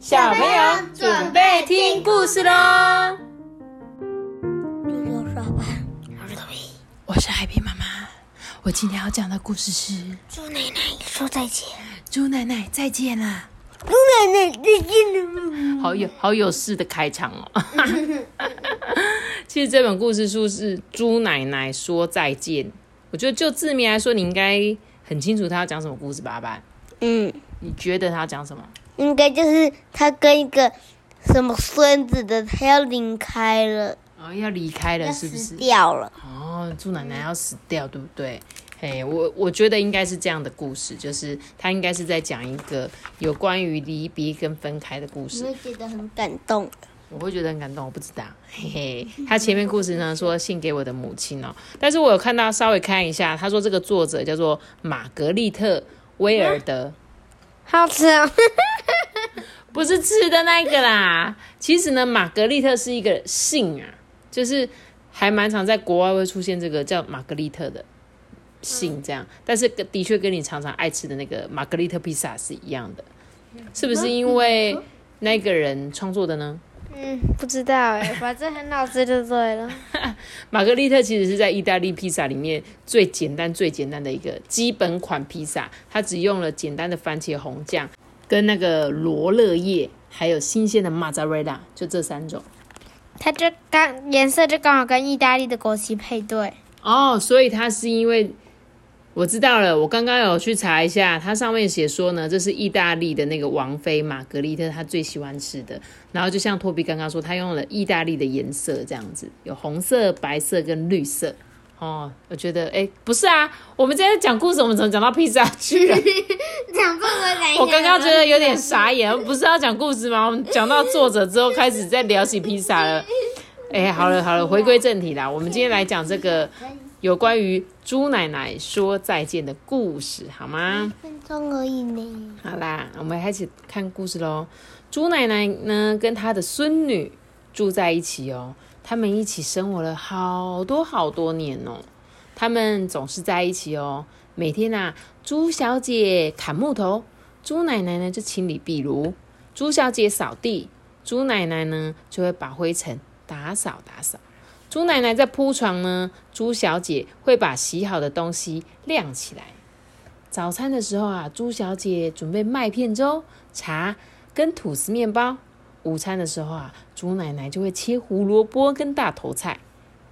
小朋友准备听故事喽！我是海皮妈妈，我今天要讲的故事是《猪奶奶说再见》。猪奶奶再见了，猪奶奶再见了。好有好有事的开场哦。其实这本故事书是《猪奶奶说再见》，我觉得就字面来说，你应该很清楚他要讲什么故事吧？爸，嗯，你觉得他要讲什么？应该就是他跟一个什么孙子的，他要离开了，哦，要离开了是不是死？掉了。哦，猪奶奶要死掉，对不对？嘿，我我觉得应该是这样的故事，就是他应该是在讲一个有关于离别跟分开的故你事。会觉得很感动。我会觉得很感动，我不知道，嘿嘿。他前面故事呢说信给我的母亲哦，但是我有看到稍微看一下，他说这个作者叫做玛格丽特·威尔德，好吃啊！不是吃的那个啦。其实呢，玛格丽特是一个姓啊，就是还蛮常在国外会出现这个叫玛格丽特的姓这样，但是的确跟你常常爱吃的那个玛格丽特披萨是一样的，是不是因为那个人创作的呢？嗯，不知道哎，反正很好吃就对了。玛格丽特其实是在意大利披萨里面最简单、最简单的一个基本款披萨，它只用了简单的番茄红酱、跟那个罗勒叶，还有新鲜的马扎瑞拉，就这三种。它就刚颜色就刚好跟意大利的国旗配对。哦，所以它是因为我知道了，我刚刚有去查一下，它上面写说呢，这是意大利的那个王妃玛格丽特她最喜欢吃的。然后就像托比刚刚说，他用了意大利的颜色这样子，有红色、白色跟绿色。哦，我觉得，哎，不是啊，我们今天讲故事，我们怎么讲到披萨去了？讲不回来我刚刚觉得有点傻眼，不是要讲故事吗？我们讲到作者 之后，开始在聊起披萨了。哎，好了好了，回归正题啦，我们今天来讲这个有关于猪奶奶说再见的故事，好吗？分钟而已呢。好啦，我们开始看故事喽。猪奶奶呢，跟她的孙女住在一起哦，他们一起生活了好多好多年哦。他们总是在一起哦，每天啊，猪小姐砍木头，猪奶奶呢就清理壁炉；猪小姐扫地，猪奶奶呢就会把灰尘打扫打扫。猪奶奶在铺床呢，猪小姐会把洗好的东西晾起来。早餐的时候啊，猪小姐准备麦片粥、茶跟吐司面包；午餐的时候啊，猪奶奶就会切胡萝卜跟大头菜。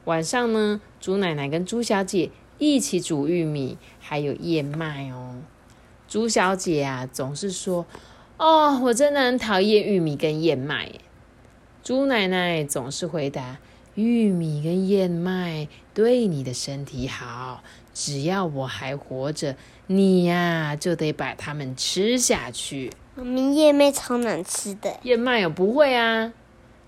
晚上呢，猪奶奶跟猪小姐一起煮玉米，还有燕麦哦。猪小姐啊，总是说：“哦，我真的很讨厌玉米跟燕麦。”猪奶奶总是回答：“玉米跟燕麦对你的身体好，只要我还活着，你呀就得把它们吃下去。我们燕麦超难吃的，燕麦哦，不会啊，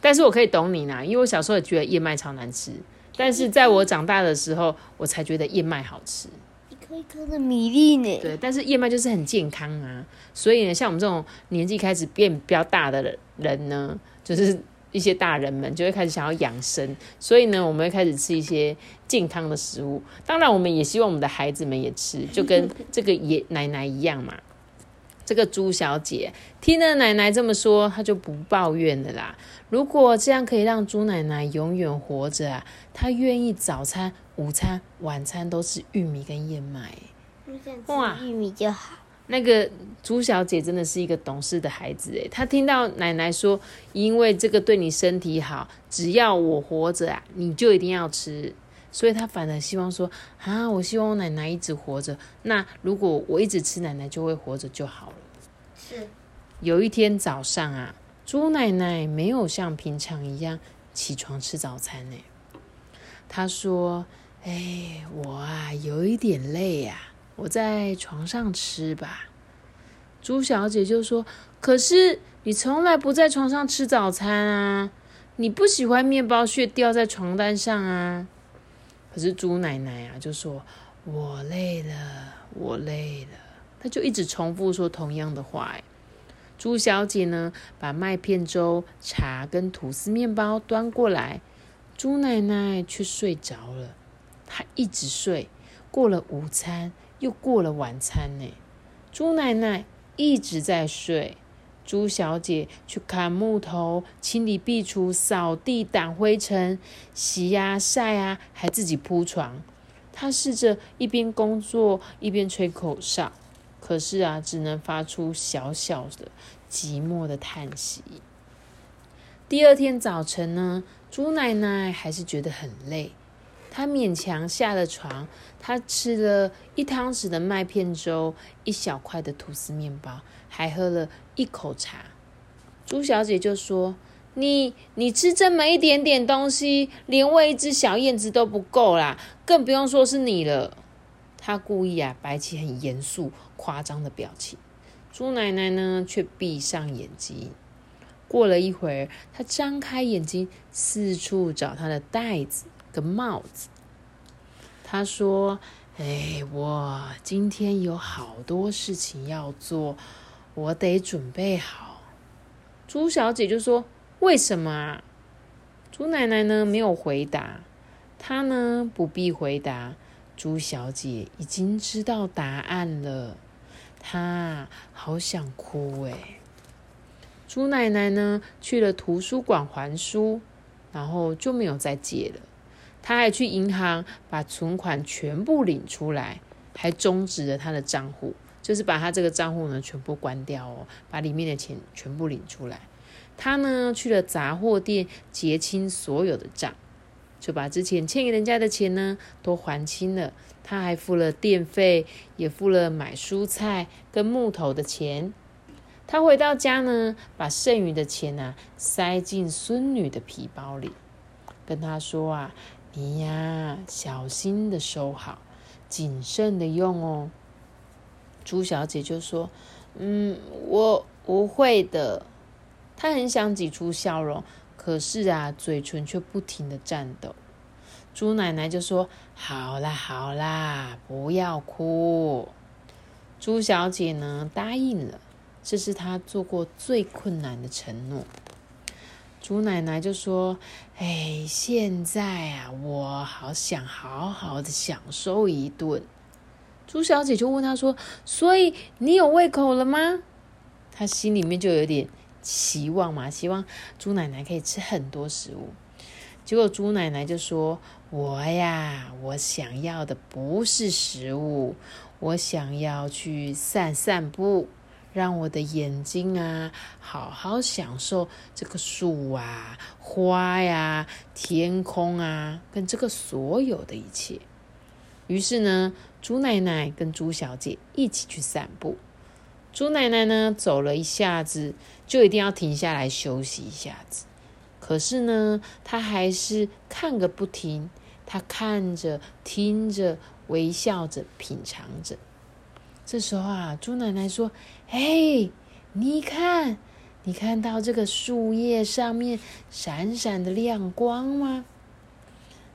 但是我可以懂你啦，因为我小时候也觉得燕麦超难吃，但是在我长大的时候，我才觉得燕麦好吃。一颗一颗的米粒呢。对，但是燕麦就是很健康啊，所以呢，像我们这种年纪开始变比较大的人呢，就是一些大人们就会开始想要养生，所以呢，我们会开始吃一些健康的食物。当然，我们也希望我们的孩子们也吃，就跟这个爷奶奶一样嘛。这个朱小姐听了奶奶这么说，她就不抱怨了啦。如果这样可以让朱奶奶永远活着啊，她愿意早餐、午餐、晚餐都是玉米跟燕麦。哇玉米就好。那个朱小姐真的是一个懂事的孩子诶，她听到奶奶说，因为这个对你身体好，只要我活着啊，你就一定要吃。所以她反而希望说，啊，我希望我奶奶一直活着。那如果我一直吃，奶奶就会活着就好了。是。有一天早上啊，猪奶奶没有像平常一样起床吃早餐呢。她说：“哎，我啊有一点累呀、我在床上吃吧。”朱小姐就说：“可是你从来不在床上吃早餐啊，你不喜欢面包屑掉在床单上啊。”可是猪奶奶啊就说：“我累了，我累了。”她就一直重复说同样的话。哎，猪小姐呢，把麦片粥、茶跟吐司面包端过来，猪奶奶却睡着了。她一直睡，过了午餐，又过了晚餐呢。猪奶奶一直在睡，朱小姐去砍木头、清理壁橱、扫地、掸灰尘、洗呀晒啊，还自己铺床。她试着一边工作一边吹口哨，可是啊，只能发出小小的寂寞的叹息。第二天早晨呢，朱奶奶还是觉得很累。她勉强下了床，她吃了一汤匙的麦片粥，一小块的吐司面包，还喝了一口茶。朱小姐就说：“你你吃这么一点点东西，连喂一只小燕子都不够啦，更不用说是你了。”她故意啊摆起很严肃、夸张的表情。朱奶奶呢却闭上眼睛。过了一会儿，她张开眼睛，四处找她的袋子。个帽子，他说：“哎，我今天有好多事情要做，我得准备好。”朱小姐就说：“为什么啊？”朱奶奶呢没有回答，她呢不必回答。朱小姐已经知道答案了，她好想哭哎。朱奶奶呢去了图书馆还书，然后就没有再借了。他还去银行把存款全部领出来，还终止了他的账户，就是把他这个账户呢全部关掉哦，把里面的钱全部领出来。他呢去了杂货店结清所有的账，就把之前欠给人家的钱呢都还清了。他还付了电费，也付了买蔬菜跟木头的钱。他回到家呢，把剩余的钱呢塞进孙女的皮包里，跟他说啊。你呀，小心的收好，谨慎的用哦。朱小姐就说：“嗯，我不会的。”她很想挤出笑容，可是啊，嘴唇却不停的颤抖。朱奶奶就说：“好啦，好啦，不要哭。”朱小姐呢，答应了，这是她做过最困难的承诺。朱奶奶就说：“哎，现在啊，我好想好好的享受一顿。”朱小姐就问她说：“所以你有胃口了吗？”她心里面就有点期望嘛，希望朱奶奶可以吃很多食物。结果朱奶奶就说：“我呀，我想要的不是食物，我想要去散散步。”让我的眼睛啊，好好享受这个树啊、花呀、天空啊，跟这个所有的一切。于是呢，猪奶奶跟猪小姐一起去散步。猪奶奶呢，走了一下子，就一定要停下来休息一下子。可是呢，她还是看个不停。她看着、听着、微笑着、品尝着。这时候啊，猪奶奶说：“哎，你看，你看到这个树叶上面闪闪的亮光吗？”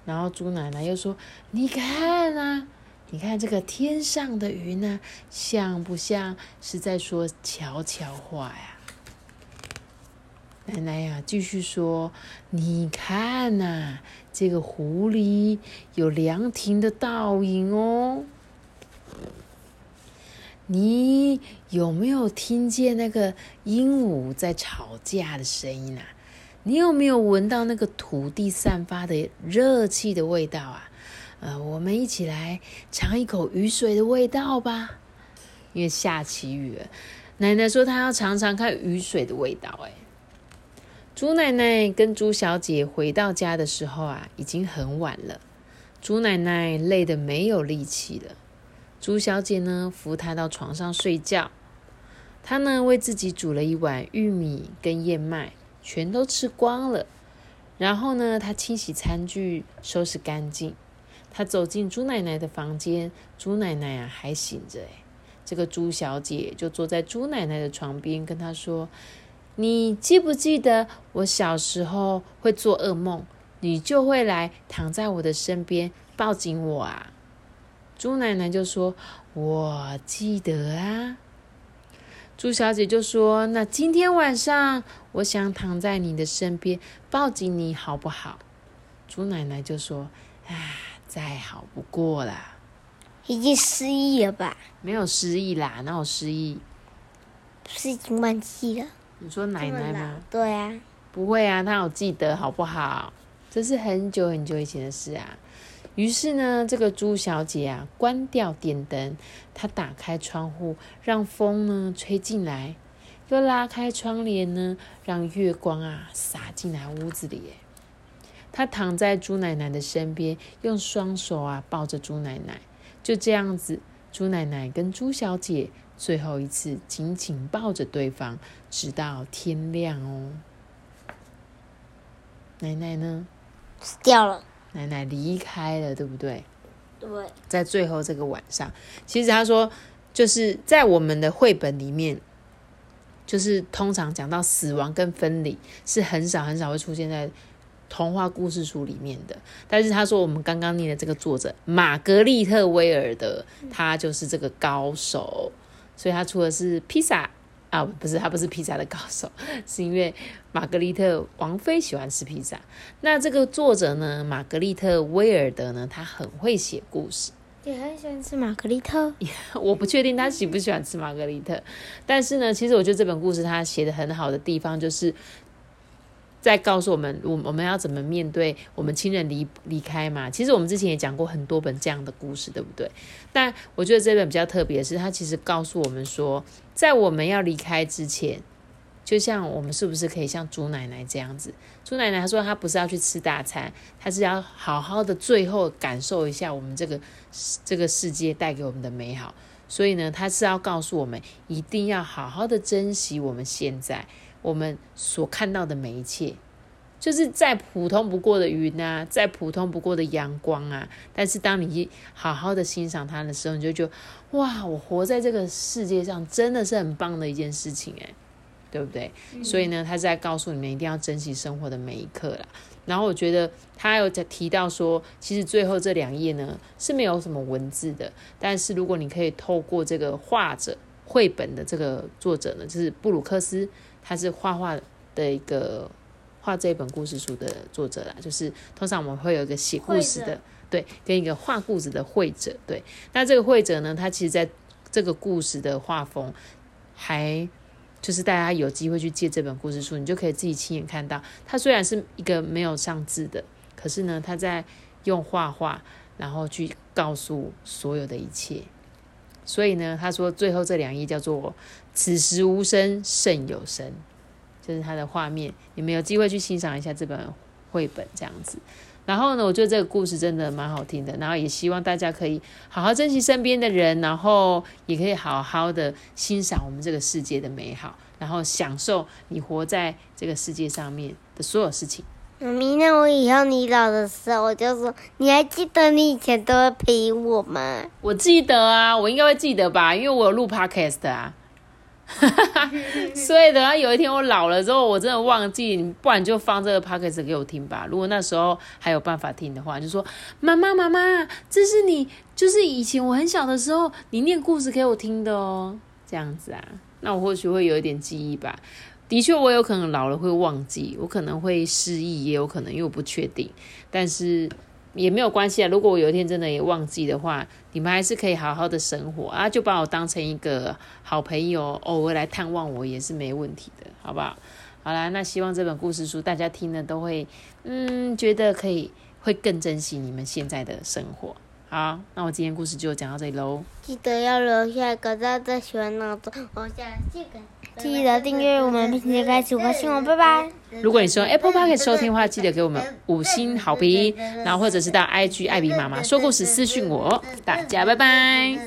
然后猪奶奶又说：“你看啊，你看这个天上的云啊，像不像是在说悄悄话呀？”奶奶呀，继续说：“你看呐，这个湖里有凉亭的倒影哦。”你有没有听见那个鹦鹉在吵架的声音啊？你有没有闻到那个土地散发的热气的味道啊？呃，我们一起来尝一口雨水的味道吧。因为下起雨了，奶奶说她要尝尝看雨水的味道。哎，猪奶奶跟猪小姐回到家的时候啊，已经很晚了。猪奶奶累得没有力气了。朱小姐呢，扶她到床上睡觉。她呢，为自己煮了一碗玉米跟燕麦，全都吃光了。然后呢，她清洗餐具，收拾干净。她走进朱奶奶的房间，朱奶奶啊还醒着。这个朱小姐就坐在朱奶奶的床边，跟她说：“你记不记得我小时候会做噩梦，你就会来躺在我的身边，抱紧我啊？”朱奶奶就说：“我记得啊。”猪小姐就说：“那今天晚上，我想躺在你的身边，抱紧你好不好？”猪奶奶就说：“啊，再好不过了。”已经失忆了吧？没有失忆啦，哪有失忆？是已经忘记了。你说奶奶吗？对啊，不会啊，她有记得好不好？这是很久很久以前的事啊。于是呢，这个朱小姐啊，关掉电灯，她打开窗户，让风呢吹进来，又拉开窗帘呢，让月光啊洒进来屋子里。她躺在朱奶奶的身边，用双手啊抱着朱奶奶，就这样子，朱奶奶跟朱小姐最后一次紧紧抱着对方，直到天亮哦。奶奶呢？死掉了。奶奶离开了，对不对？对，在最后这个晚上，其实他说，就是在我们的绘本里面，就是通常讲到死亡跟分离，是很少很少会出现在童话故事书里面的。但是他说，我们刚刚念的这个作者玛格丽特威尔德，他就是这个高手，所以他出的是披萨。啊，不是，他不是披萨的高手，是因为玛格丽特王妃喜欢吃披萨。那这个作者呢，玛格丽特威尔德呢，他很会写故事，也很喜欢吃玛格丽特。我不确定他喜不喜欢吃玛格丽特，但是呢，其实我觉得这本故事他写的很好的地方就是。在告诉我们，我我们要怎么面对我们亲人离离开嘛？其实我们之前也讲过很多本这样的故事，对不对？但我觉得这本比较特别的是，它其实告诉我们说，在我们要离开之前，就像我们是不是可以像朱奶奶这样子？朱奶奶她说，她不是要去吃大餐，她是要好好的最后感受一下我们这个这个世界带给我们的美好。所以呢，她是要告诉我们，一定要好好的珍惜我们现在。我们所看到的每一切，就是再普通不过的云啊，再普通不过的阳光啊。但是当你好好的欣赏它的时候，你就觉得哇，我活在这个世界上真的是很棒的一件事情诶，对不对？所以呢，他在告诉你们一定要珍惜生活的每一刻啦。然后我觉得他有在提到说，其实最后这两页呢是没有什么文字的，但是如果你可以透过这个画者绘本的这个作者呢，就是布鲁克斯。他是画画的一个画这一本故事书的作者啦，就是通常我们会有一个写故事的，对，跟一个画故事的绘者，对。那这个绘者呢，他其实在这个故事的画风，还就是大家有机会去借这本故事书，你就可以自己亲眼看到，他虽然是一个没有上字的，可是呢，他在用画画，然后去告诉所有的一切。所以呢，他说最后这两页叫做“此时无声胜有声”，就是它的画面。你们有机会去欣赏一下这本绘本这样子。然后呢，我觉得这个故事真的蛮好听的。然后也希望大家可以好好珍惜身边的人，然后也可以好好的欣赏我们这个世界的美好，然后享受你活在这个世界上面的所有事情。妈咪，那我以后你老的时候，我就说，你还记得你以前都会陪我吗？我记得啊，我应该会记得吧，因为我有录 podcast 啊。所以等到有一天我老了之后，我真的忘记，不然就放这个 podcast 给我听吧。如果那时候还有办法听的话，就说妈妈妈妈，这是你，就是以前我很小的时候，你念故事给我听的哦，这样子啊，那我或许会有一点记忆吧。的确，我有可能老了会忘记，我可能会失忆，也有可能，因为我不确定。但是也没有关系啊。如果我有一天真的也忘记的话，你们还是可以好好的生活啊，就把我当成一个好朋友，偶尔来探望我也是没问题的，好不好？好啦，那希望这本故事书大家听了都会，嗯，觉得可以，会更珍惜你们现在的生活。好，那我今天故事就讲到这里喽。记得要留下一个大家喜欢闹钟，我下这个。记得订阅我们，并且开启更新哦，拜拜。如果你是用 Apple Podcast 收听的话，记得给我们五星好评，然后或者是到 IG 艾比妈妈说故事私讯我，大家拜拜。